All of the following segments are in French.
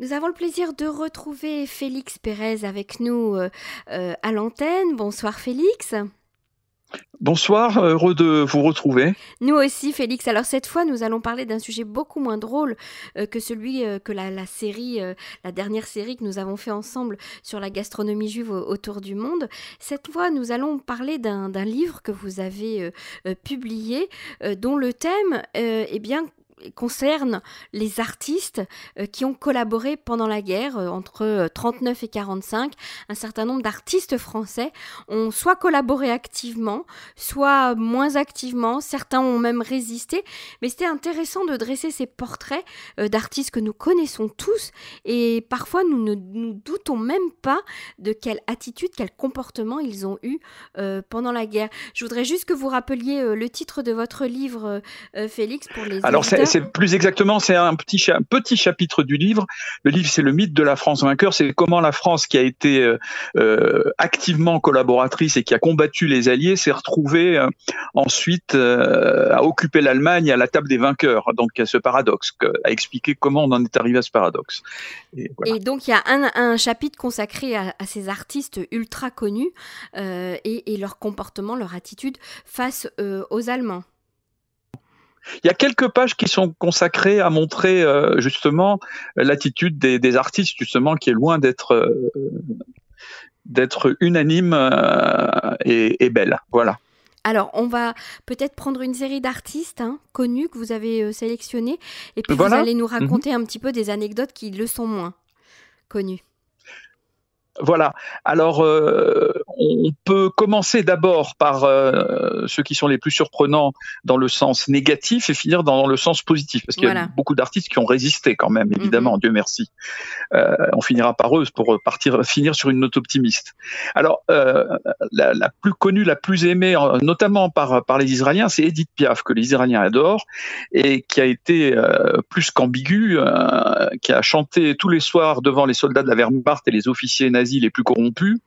Nous avons le plaisir de retrouver Félix Pérez avec nous euh, euh, à l'antenne. Bonsoir Félix. Bonsoir, heureux de vous retrouver. Nous aussi, Félix. Alors cette fois, nous allons parler d'un sujet beaucoup moins drôle euh, que celui que la, série, la dernière série que nous avons fait ensemble sur la gastronomie juive autour du monde. Cette fois, nous allons parler d'un livre que vous avez publié, dont le thème, eh bien, concerne les artistes euh, qui ont collaboré pendant la guerre euh, entre 39 euh, et 45. Un certain nombre d'artistes français ont soit collaboré activement, soit moins activement. Certains ont même résisté. Mais c'était intéressant de dresser ces portraits d'artistes que nous connaissons tous et parfois nous ne nous doutons même pas de quelle attitude, quel comportement ils ont eu pendant la guerre. Je voudrais juste que vous rappeliez le titre de votre livre, Félix, pour les Alors plus exactement, c'est un petit, petit chapitre du livre. Le livre, c'est le mythe de la France vainqueur. C'est comment la France, qui a été euh, euh, activement collaboratrice et qui a combattu les Alliés, s'est retrouvée euh, ensuite à occuper l'Allemagne à la table des vainqueurs. Donc, il y a ce paradoxe, à expliquer comment on en est arrivé à ce paradoxe. Et, donc, il y a un, chapitre consacré à, ces artistes ultra connus et, et, leur comportement, leur attitude face aux Allemands. Il y a quelques pages qui sont consacrées à montrer euh, justement l'attitude des, artistes, justement, qui est loin d'être euh, d'être unanime euh, et, belle. Voilà. Alors, on va peut-être prendre une série d'artistes hein, connus que vous avez sélectionnés, et puis vous allez nous mhm. raconter un petit peu des anecdotes qui le sont moins connues. Voilà. Alors, euh, on peut commencer d'abord par euh, ceux qui sont les plus surprenants dans le sens négatif et finir dans le sens positif, parce qu'il y a beaucoup d'artistes qui ont résisté quand même, évidemment, mhm. Dieu merci. Euh, on finira par eux pour partir, finir sur une note optimiste. Alors, la, la, plus connue, la plus aimée, notamment par, par les Israéliens, c'est Edith Piaf, que les Israéliens adorent, et qui a été plus qu'ambiguë, qui a chanté tous les soirs devant les soldats de la Wehrmacht et les officiers nazis les plus corrompus,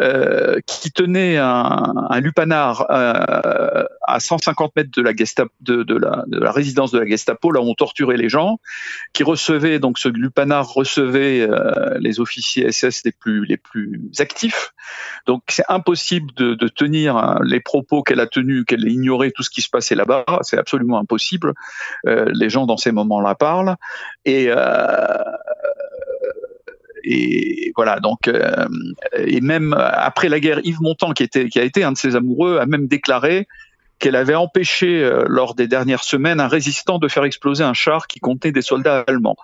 euh, qui tenait un, lupanar euh, à 150 mètres de la, de, la, résidence de la Gestapo, là où on torturait les gens, qui recevait, donc ce lupanar recevait euh, les officiers SS les plus, les plus actifs. Donc c'est impossible de, tenir les propos qu'elle a tenus, qu'elle ait ignoré tout ce qui se passait là-bas, c'est absolument impossible. les gens dans ces moments-là parlent. Et et voilà donc euh, et même après la guerre, Yves Montand qui était qui a été un de ses amoureux a même déclaré qu'elle avait empêché euh, lors des dernières semaines un résistant de faire exploser un char qui contenait des soldats allemands.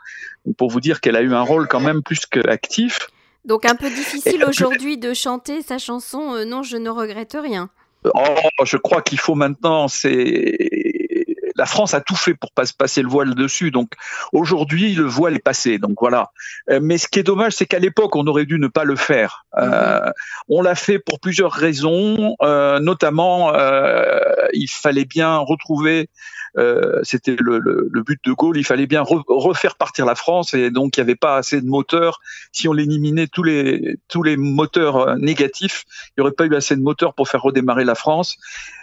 pour vous dire qu'elle a eu un rôle quand même plus qu'actif. Donc un peu difficile aujourd'hui de chanter sa chanson euh, Non, je ne regrette rien. Oh, je crois qu'il faut maintenant, c'est la France a tout fait pour pas passer le voile dessus. Donc aujourd'hui, le voile est passé. Donc voilà. Euh, mais ce qui est dommage, c'est qu'à l'époque, on aurait dû ne pas le faire. Euh, on l'a fait pour plusieurs raisons, euh, notamment il fallait bien retrouver c'était le, but de Gaulle, il fallait bien refaire partir la France et donc il n'y avait pas assez de moteurs. Si on éliminait tous les tous les moteurs négatifs, il n'y aurait pas eu assez de moteurs pour faire redémarrer la France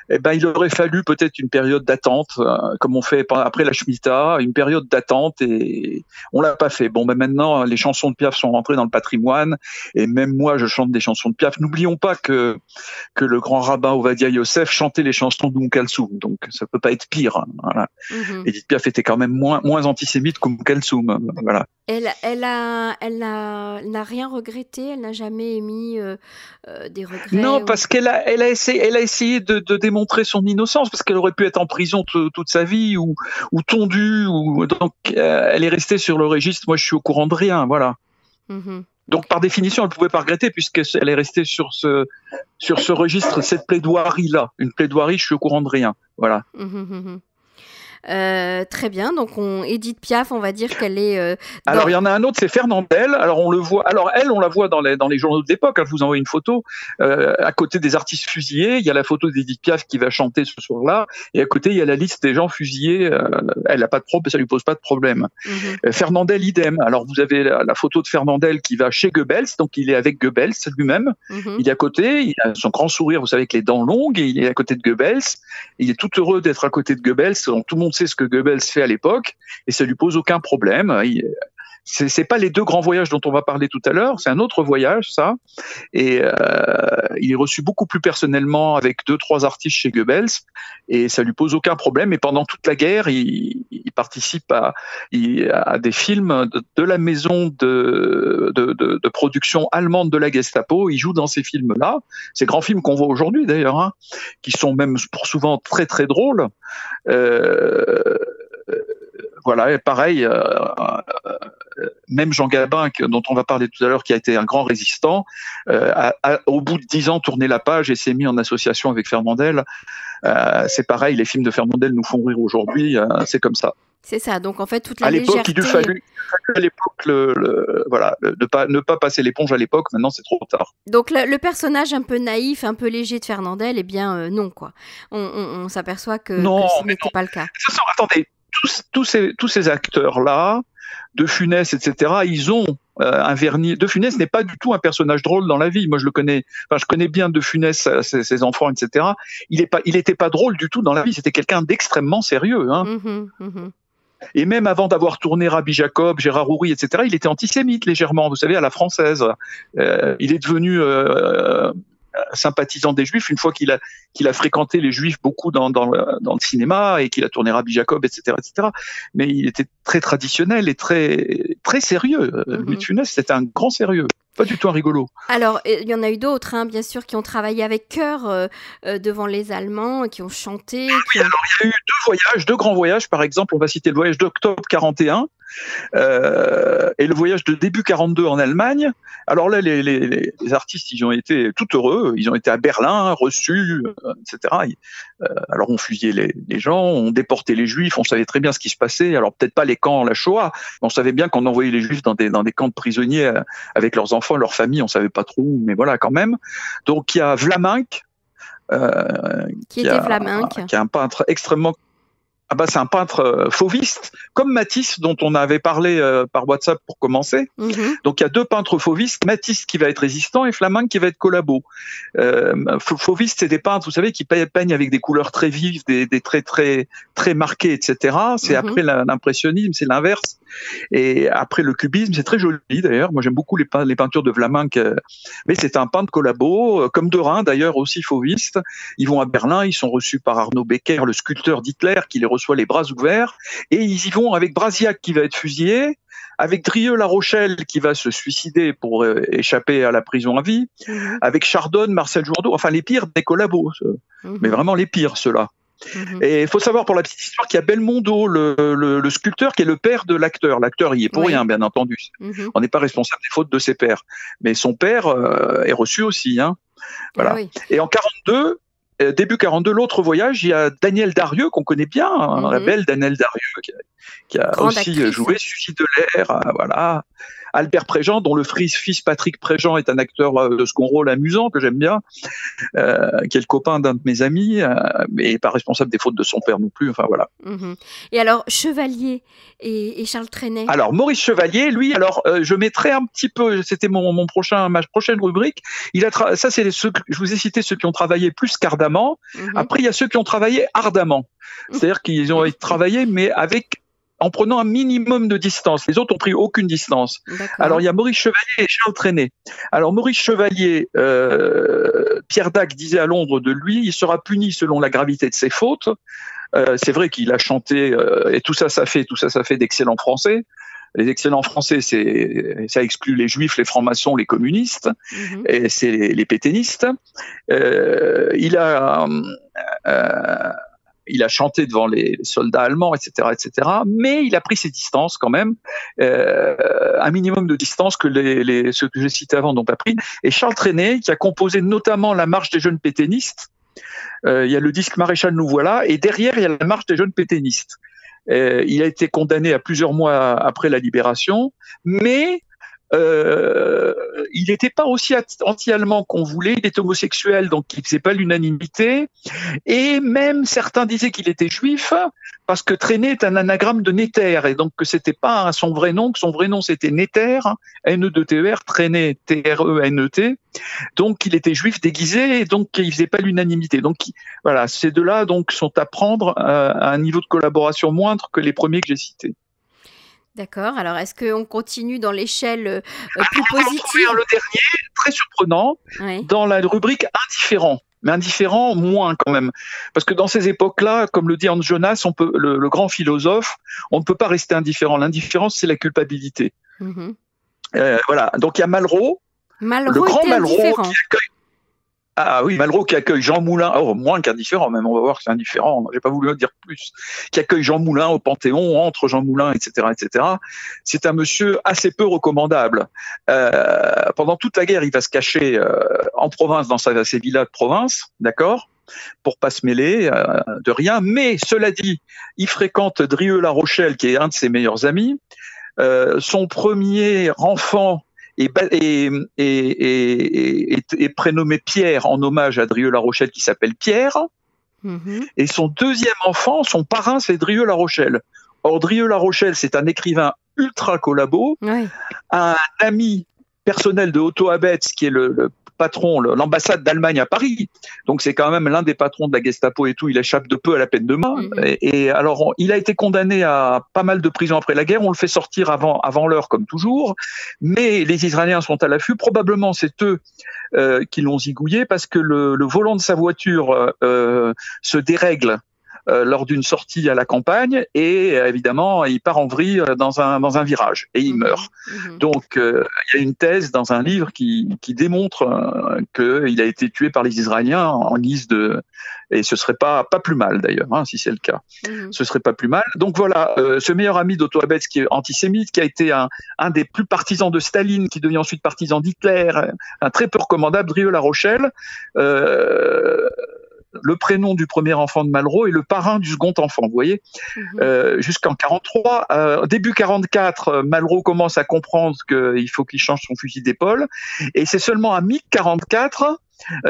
eh ben, il aurait fallu peut-être une période d'attente, euh, comme on fait après la Shemitah, une période d'attente et on l'a pas fait. Bon, ben maintenant, les chansons de Piaf sont rentrées dans le patrimoine et même moi, je chante des chansons de Piaf. N'oublions pas que que le grand rabbin Ovadia Yosef chantait les chansons d'Oum Kalsoum, donc ça peut pas être pire. Hein, voilà. Mhm. Edith Piaf était quand même moins moins antisémite qu'Oum Kalsoum. Voilà. Elle, elle a, elle n'a rien regretté. Elle n'a jamais émis euh, euh, des regrets. Non, parce qu'elle a, elle a essayé, elle a essayé de, de démontrer son innocence, parce qu'elle aurait pu être en prison toute sa vie ou, ou tondue. Ou donc, euh, elle est restée sur le registre. Moi, je suis au courant de rien. Voilà. Mm-hmm. Donc, par définition, elle ne pouvait pas regretter puisqu'elle est restée sur ce, sur ce registre, cette plaidoirie-là. Une plaidoirie, je suis au courant de rien. Voilà. Mm-hmm, mm-hmm. Euh, très bien, donc on Edith Piaf, on va dire qu'elle est. Euh, alors il y en a un autre, c'est Fernandel. Alors on le voit. Alors elle, on la voit dans les dans les journaux de l'époque. Hein, je vous envoie une photo. Euh, à côté des artistes fusillés, il y a la photo d'Edith Piaf qui va chanter ce soir-là, et à côté il y a la liste des gens fusillés. elle a pas de problème, ça lui pose pas de problème. Mhm. Fernandel idem. Alors vous avez la, photo de Fernandel qui va chez Goebbels, donc il est avec Goebbels lui-même. Mhm. Il est à côté, il a son grand sourire, vous savez, avec les dents longues, et il est à côté de Goebbels. il est tout heureux d'être à côté de Goebbels. Donc tout le monde sait ce que Goebbels fait à l'époque et ça lui pose aucun problème. C'est pas les deux grands voyages dont on va parler tout à l'heure, c'est un autre voyage, ça. Et euh, il est reçu beaucoup plus personnellement avec deux, trois artistes chez Goebbels, et ça lui pose aucun problème. Et pendant toute la guerre, il, participe à, à, des films de, la maison de, de, de, production allemande de la Gestapo. Il joue dans ces films-là, ces grands films qu'on voit aujourd'hui d'ailleurs, hein, qui sont même pour souvent très très drôles. Euh, voilà, et pareil, euh, euh, même Jean Gabin, dont on va parler tout à l'heure, qui a été un grand résistant, euh, a, au bout de dix ans tourné la page et s'est mis en association avec Fernandel. c'est pareil, les films de Fernandel nous font rire aujourd'hui, c'est comme ça. C'est ça. Donc en fait, toute la à l'époque, il lui fallu, à l'époque, le, voilà, ne pas ne pas passer l'éponge à l'époque. Maintenant, c'est trop tard. Donc le, personnage un peu naïf, un peu léger de Fernandel, eh bien non quoi. On, s'aperçoit que, non, ce n'était pas le cas. attendez, tous, ces, tous ces acteurs-là, de Funès, etc., ils ont euh, un vernis. De Funès n'est pas du tout un personnage drôle dans la vie. Moi, je le connais. Enfin, je connais bien De Funès, euh, ses, enfants, etc. Il est pas, il n'était pas drôle du tout dans la vie. C'était quelqu'un d'extrêmement sérieux. Hein. Mmh mmh Et même avant d'avoir tourné Rabbi Jacob, Gérard Houry, etc., il était antisémite légèrement, vous savez, à la française. Euh, il est devenu sympathisant des Juifs une fois qu'il a qu'il a fréquenté les Juifs beaucoup dans, dans, dans le cinéma et qu'il a tourné Rabbi Jacob, etc., etc. Mais il était très traditionnel et très très sérieux. Mm Louis de Funès, c'était un grand sérieux. Pas du tout un rigolo. Alors, il y en a eu d'autres, hein, bien sûr, qui ont travaillé avec cœur euh, euh, devant les Allemands, qui ont chanté. oui, alors il y a eu deux voyages, deux grands voyages. Par exemple, on va citer le voyage d'octobre 41, euh, et le voyage de début 42 en Allemagne. Alors là, les, les, les, artistes, ils ont été tout heureux. Ils ont été à Berlin, reçus, euh, etc. Euh, alors on fusillait les, les, gens, on déportait les Juifs, on savait très bien ce qui se passait. Alors peut-être pas les camps, la Shoah, mais on savait bien qu'on envoyait les Juifs dans des, dans des camps de prisonniers avec leurs enfants, leurs familles. On savait pas trop, mais voilà quand même. Donc il y a Vlaminck. Euh, qui, qui, était a, qui est un peintre extrêmement ah bah c'est un peintre euh, fauviste, comme Matisse dont on avait parlé euh, par WhatsApp pour commencer. Mhm. Donc il y a deux peintres fauvistes, Matisse qui va être résistant et Flamand qui va être collabo. Euh, fauviste, c'est des peintres, vous savez, qui peignent avec des couleurs très vives, des, des traits très très marqués, etc. C'est mhm. après l'impressionnisme, c'est l'inverse. Et après le cubisme, c'est très joli d'ailleurs. Moi j'aime beaucoup les, les, peintures de Vlaminck, mais c'est un peintre collabo, comme Derain d'ailleurs aussi fauviste. Ils vont à Berlin, ils sont reçus par Arnaud Becker, le sculpteur d'Hitler, qui les reçoit les bras ouverts, et ils y vont avec Brasiac qui va être fusillé, avec Drieux-La Rochelle qui va se suicider pour euh, échapper à la prison à vie, mhm. avec Chardonne, Marcel Jourdaud, enfin les pires des collabos, mhm. mais vraiment les pires ceux-là. Mhm. Et il faut savoir pour la petite histoire qu'il y a Belmondo, le, sculpteur, qui est le père de l'acteur. L'acteur y est pour rien, bien entendu. On n'est pas responsable des fautes de ses pères. Mais son père euh, est reçu aussi. Hein. Voilà. Et en 42, euh, début 42, l'autre voyage, il y a Daniel Darieux, qu'on connaît bien, hein, la mhm. belle Daniel Darieux, qui a, aussi joué Suicide de l'air, euh, voilà. Albert Préjean, dont le fils Patrick Préjean est un acteur euh, de second rôle amusant que j'aime bien, euh, qui est le copain d'un de mes amis, euh, mais pas responsable des fautes de son père non plus. Enfin voilà. Mhm. Et alors Chevalier et, Charles Trenet? Alors Maurice Chevalier, lui, alors je mettrai un petit peu, c'était mon, mon, prochain ma prochaine rubrique. Il a ça c'est ceux je vous ai cité ceux qui ont travaillé plus qu'ardemment. Mhm. Après il y a ceux qui ont travaillé ardemment. C'est-à-dire qu'ils ont travaillé mais avec en prenant un minimum de distance. Les autres ont pris aucune distance. Alors il y a Maurice Chevalier et Charles Trenet. Alors Maurice Chevalier, euh, Pierre Dac disait à Londres de lui, il sera puni selon la gravité de ses fautes. Euh, c'est vrai qu'il a chanté euh, et tout ça, ça fait tout ça, ça fait d'excellents Français. Les excellents Français, c'est ça exclut les Juifs, les francs-maçons, les communistes, mhm. et c'est les, les, pétainistes. il a il a chanté devant les soldats allemands, etc., etc. Mais il a pris ses distances quand même, euh, un minimum de distance que ceux que j'ai cités avant n'ont pas pris. Et Charles Trenet, qui a composé notamment la marche des jeunes pétainistes, euh, il y a le disque Maréchal nous voilà, et derrière il y a la marche des jeunes pétainistes. Euh, il a été condamné à plusieurs mois après la libération, mais euh, il n'était pas aussi anti-allemand qu'on voulait, il était homosexuel, donc il faisait pas l'unanimité. Et même certains disaient qu'il était juif, parce que Traîné est un anagramme de Néter, et donc que c'était pas son vrai nom, que son vrai nom c'était Néter, N-E-T-E-R, Traîné, T-R-E-N-E-T. Donc il était juif déguisé, et donc il faisait pas l'unanimité. Donc voilà, ces deux-là sont à prendre à un niveau de collaboration moindre que les premiers que j'ai cités. D'accord. Alors, est-ce qu'on continue dans l'échelle euh, plus positive Le dernier, très surprenant, dans la rubrique indifférent mais indifférent moins quand même. Parce que dans ces époques-là, comme le dit Hans Jonas, on peut, le, grand philosophe, on ne peut pas rester indifférent. L'indifférence, c'est la culpabilité. Mm-hmm. Euh, voilà. Donc il y a Malraux, Malraux le grand Malraux qui accueille ah oui, Malraux qui accueille Jean Moulin, oh, moins qu'indifférent même, on va voir que c'est indifférent, j'ai pas voulu dire plus, qui accueille Jean Moulin au Panthéon, entre Jean Moulin, etc., etc. C'est un monsieur assez peu recommandable. Euh, pendant toute la guerre, il va se cacher euh, en province, dans ses villas de province, d'accord pour pas se mêler euh, de rien. Mais cela dit, il fréquente Drieux-La Rochelle, qui est un de ses meilleurs amis. son premier enfant est, prénommé Pierre en hommage à Drieux-La Rochelle qui s'appelle Pierre. Mhm. Et son deuxième enfant, son parrain, c'est Drieux-La Rochelle. Or, Drieux-La Rochelle, c'est un écrivain ultra collabo, un ami personnel de Otto Abetz, qui est le patron, l'ambassade d'Allemagne à Paris. Donc c'est quand même l'un des patrons de la Gestapo et tout. Il échappe de peu à la peine de mort. Mm-hmm. Et, alors il a été condamné à pas mal de prisons après la guerre. On le fait sortir avant avant l'heure comme toujours. Mais les Israéliens sont à l'affût. Probablement c'est eux euh, qui l'ont zigouillé parce que le, volant de sa voiture euh, se dérègle euh, lors d'une sortie à la campagne et euh, évidemment il part en vrille euh, dans un dans un virage et il mhm. meurt. Mhm. Donc il y a une thèse dans un livre qui qui démontre qu'il a été tué par les Israéliens en guise de et ce serait pas pas plus mal d'ailleurs hein, si c'est le cas. Mhm. Ce serait pas plus mal. Donc voilà, ce meilleur ami d'Otto Abetz qui est antisémite, qui a été un, un des plus partisans de Staline, qui devient ensuite partisan d'Hitler, un très peu recommandable, Drieux La Rochelle. Euh, le prénom du premier enfant de Malraux et le parrain du second enfant. Vous voyez, mhm. euh, jusqu'en 43, euh, début 44, euh, Malraux commence à comprendre qu'il faut qu'il change son fusil d'épaule, et c'est seulement à mi 44 euh,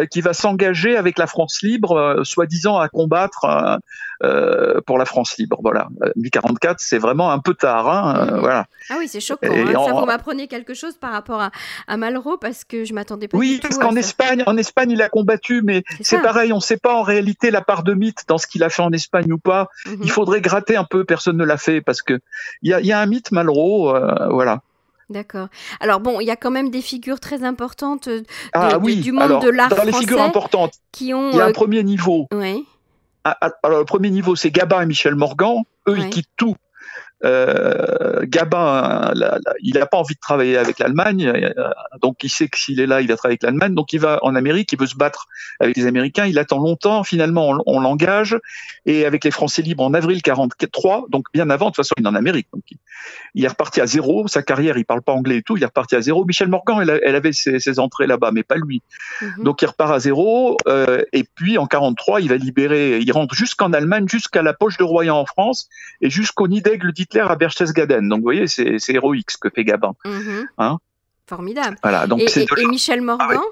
qui va s'engager avec la France libre, euh, soi-disant à combattre euh, pour la France libre. Voilà, 1044, c'est vraiment un peu tard. Hein, voilà. Ah oui, c'est choquant. Hein. Ça, vous m'apprenez quelque chose par rapport à, à Malraux parce que je m'attendais pas. Oui, parce qu'en Espagne, en Espagne, il a combattu, mais c'est pareil, on ne sait pas en réalité la part de mythe dans ce qu'il a fait en Espagne ou pas. Mhm. Il faudrait gratter un peu. Personne ne l'a fait parce que il y a, y a, un mythe Malraux, voilà. D'accord. Alors bon, il y a quand même des figures très importantes euh, ah du monde de l'art français. les figures importantes, qui ont. Il y a un euh, premier niveau. Oui. Ah, ah, alors le premier niveau, c'est Gabin et Michel Morgan. Eux, ils quittent tout euh, Gabin, il n'a pas envie de travailler avec l'Allemagne, euh, donc il sait que s'il est là, il va travailler avec l'Allemagne, donc il va en Amérique, il veut se battre avec les Américains, il attend longtemps, finalement on, l'engage, et avec les Français libres en avril 43, donc bien avant, de toute façon il est en Amérique, donc il, est reparti à zéro, sa carrière, il parle pas anglais et tout, il est reparti à zéro. Michel Morgan, elle, avait ses, entrées là-bas, mais pas lui. Mhm. Donc il repart à zéro, euh, et puis en 43, il va libérer, il rentre jusqu'en Allemagne, jusqu'à la poche de Royan en France, et jusqu'au nid d'aigle à Berchtesgaden. Donc vous voyez, c'est héroïque ce que fait Gabin. Mhm. Hein Formidable. Voilà, donc et, Michel Morgan ah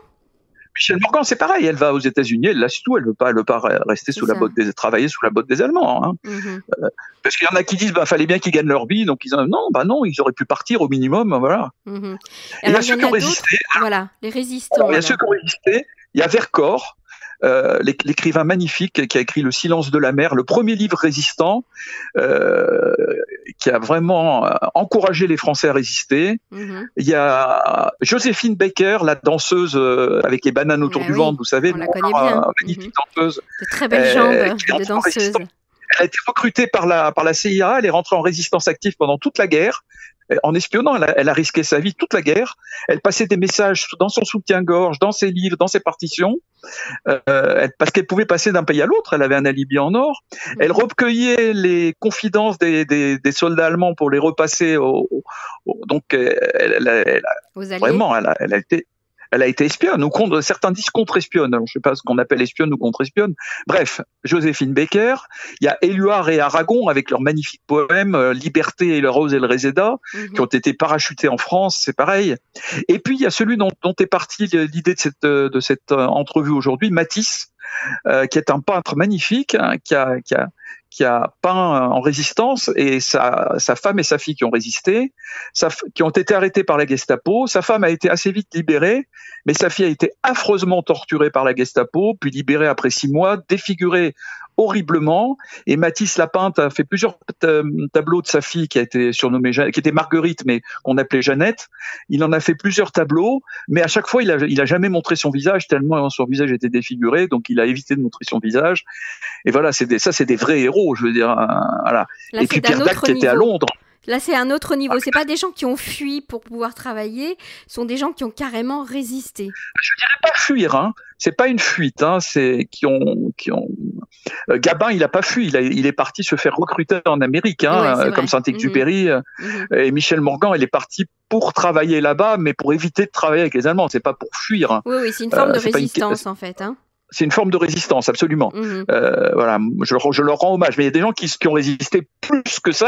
Michel Morgan, c'est pareil, elle va aux États-Unis, elle lâche tout, elle veut pas, elle veut pas rester sous la botte des, travailler sous la botte des Allemands. Hein. Mhm. Euh, parce qu'il y en a qui disent, bah, fallait bien qu'ils gagnent leur vie, donc ils ont, non, bah non, ils auraient pu partir au minimum, voilà. Mhm. il y a ceux qui ont résisté. Voilà, les résistants. Il y a ceux qui ont résisté. Il y a Vercors, euh, l'écrivain magnifique qui a écrit Le silence de la mer, le premier livre résistant, euh, qui a vraiment euh, encouragé les Français à résister. Mhm. Il y a Joséphine Baker, la danseuse avec les bananes autour du ventre, vous savez, on la connaît bien. magnifique mhm. danseuse. De très belles jambes de danseuse. Elle a été recrutée par la, par la CIA, elle est rentrée en résistance active pendant toute la guerre en espionnant, elle a, risqué sa vie toute la guerre. Elle passait des messages dans son soutien-gorge, dans ses livres, dans ses partitions, euh, parce qu'elle pouvait passer d'un pays à l'autre. Elle avait un alibi en or. Elle recueillait les confidences des, soldats allemands pour les repasser. Au, donc, elle, vraiment, elle a été elle a été espionne, ou contre, certains disent contre-espionne. Alors, je sais pas ce qu'on appelle espionne ou contre-espionne. Bref, Joséphine Baker. Il y a Éluard et Aragon avec leurs magnifiques poèmes, euh, Liberté et le rose et le réséda, mhm. qui ont été parachutés en France, c'est pareil. Et puis, il y a celui dont, dont est partie l'idée de cette, euh, de cette euh, entrevue aujourd'hui, Matisse, qui est un peintre magnifique, hein, qui, a, qui, a, qui a peint en résistance et sa, femme et sa fille qui ont résisté, qui ont été arrêtés par la Gestapo. Sa femme a été assez vite libérée, mais sa fille a été affreusement torturée par la Gestapo, puis libérée après six mois, défigurée horriblement. Et Matisse Lapinte a fait plusieurs tableaux de sa fille qui a été surnommée, qui était Marguerite, mais qu'on appelait Jeannette. Il en a fait plusieurs tableaux, mais à chaque fois, il a, il a jamais montré son visage tellement son visage était défiguré, donc il a évité de montrer son visage. Et voilà, c'est ça, c'est des vrais héros, je veux dire. Hein, voilà. et puis Pierre Dac qui était à Londres. Là, c'est un autre niveau. C'est pas des gens qui ont fui pour pouvoir travailler, ce sont des gens qui ont carrément résisté. Je dirais pas fuir, hein. C'est pas une fuite, hein. C'est qui ont, qui ont. Euh, Gabin, il a pas fui. Il, est parti se faire recruter en Amérique, hein, comme Saint-Exupéry. Mhm. Euh, et Michel Morgan, il est parti pour travailler là-bas, mais pour éviter de travailler avec les Allemands. C'est pas pour fuir. Hein. Oui, oui, c'est une forme de euh, résistance en fait. Hein c'est une forme de résistance, absolument. Mhm. Euh, voilà, je, je, leur rends hommage. Mais il y a des gens qui, qui ont résisté plus que ça.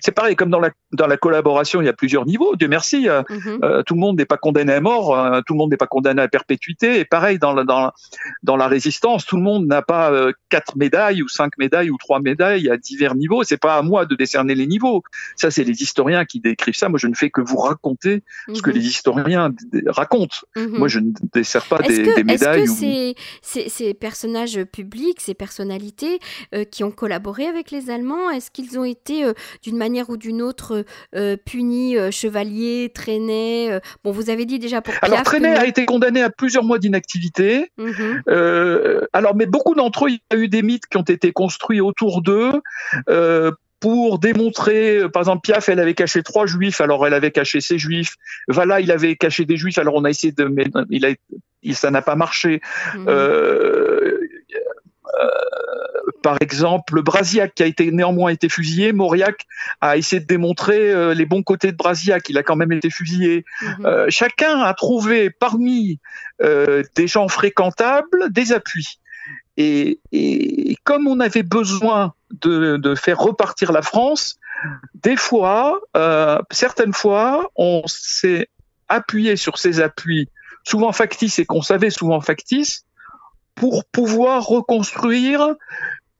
C'est pareil, comme dans la, dans la collaboration, il y a plusieurs niveaux. Dieu merci, euh, mhm. euh, tout le monde n'est pas condamné à mort, euh, tout le monde n'est pas condamné à perpétuité. Et pareil, dans la, dans, dans la résistance, tout le monde n'a pas euh, quatre médailles ou cinq médailles ou trois médailles à divers niveaux. C'est pas à moi de décerner les niveaux. Ça, c'est les historiens qui décrivent ça. Moi, je ne fais que vous raconter ce que mhm. les historiens racontent. Moi, je ne décerne pas des, des, médailles. Est-ce que ces, personnages publics, ces personnalités euh, qui ont collaboré avec les Allemands, est-ce qu'ils ont été euh, d'une manière ou d'une autre euh, punis, chevaliers, traînés Bon, vous avez dit déjà pour Piaf, Alors, Traîné a été condamné à plusieurs mois d'inactivité. Mhm. alors, mais beaucoup d'entre eux, il y a eu des mythes qui ont été construits autour d'eux pour démontrer, par exemple, Piaf, elle avait caché trois juifs, alors elle avait caché ses juifs. Vala, il avait caché des juifs, alors on a essayé de, mais il a, ça n'a pas marché. Mhm. Euh, euh, par exemple, Brasiac qui a été néanmoins été fusillé, Mauriac a essayé de démontrer euh, les bons côtés de Brasiac, il a quand même été fusillé. Mhm. chacun a trouvé parmi des gens fréquentables des appuis. Et, et, comme on avait besoin de, de, faire repartir la France, des fois, euh, certaines fois, on s'est appuyé sur ces appuis, souvent factices et qu'on savait souvent factices, pour pouvoir reconstruire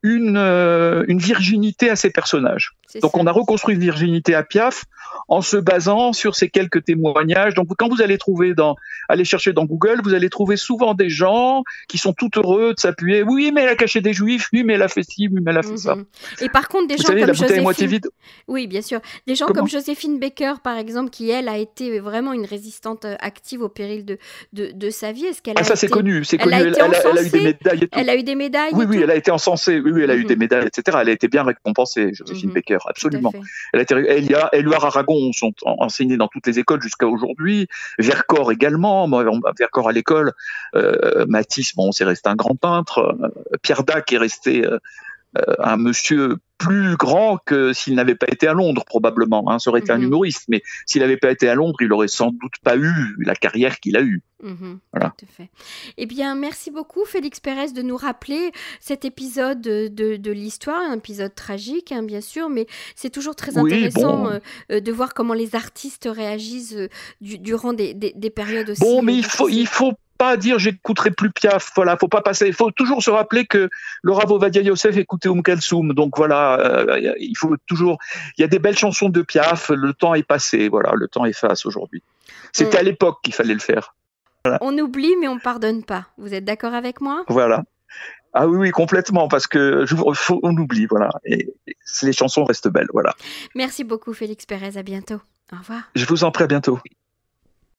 une, euh, une virginité à ces personnages. Donc on a reconstruit virginité à Piaf en se basant sur ces quelques témoignages. Donc quand vous allez trouver dans, allez chercher dans Google, vous allez trouver souvent des gens qui sont tout heureux de s'appuyer. Oui, mais elle a caché des juifs. Oui, mais elle a fait ci. Oui, mais elle a fait ça. Mhm. Et par contre, des gens comme Joséphine. Oui, bien sûr. Des gens comme Joséphine Baker, par exemple, qui elle a été vraiment une résistante euh, active au péril de, de, de sa vie. Est-ce qu'elle ah, ça c'est connu, c'est connu. Elle, a, eu des médailles. Et tout. Elle a eu des médailles. Oui, oui, elle a été encensée. Oui, oui, elle a eu des mhm. médailles, etc. Elle a été bien récompensée, Joséphine mhm. Baker, absolument. Elle a Éluard Aragon sont enseignés dans toutes les écoles jusqu'à aujourd'hui. Vercors également. Vercors à l'école. Euh, Matisse, bon, c'est resté un grand peintre. Euh, Pierre Dac est resté euh, un monsieur plus grand que s'il n'avait pas été à Londres, probablement. Hein. Ça aurait été un mhm. humoriste, mais s'il n'avait pas été à Londres, il aurait sans doute pas eu la carrière qu'il a eue. Mhm. voilà. Tout à fait. Eh bien, merci beaucoup, Félix Pérez, de nous rappeler cet épisode de, de, l'histoire, un épisode tragique, hein, bien sûr, mais c'est toujours très intéressant euh, euh, de voir comment les artistes réagissent euh, durant des, des, des, périodes aussi. Bon, mais il faut, il faut pas dire j'écouterai plus Piaf. Voilà, faut pas passer. Il faut toujours se rappeler que le Rav Ovadia Yosef écoutait Um Kalsoum. Donc voilà, euh, il faut toujours. Il y a des belles chansons de Piaf. Le temps est passé. Voilà, le temps efface aujourd'hui. C'était à l'époque qu'il fallait le faire. On oublie, mais on pardonne pas. Vous êtes d'accord avec moi? Voilà. Ah oui, oui, complètement, parce que faut, on oublie, voilà. Et, et les chansons restent belles, voilà. Merci beaucoup, Félix Pérez. À bientôt. Au revoir. Je vous en prie, à bientôt.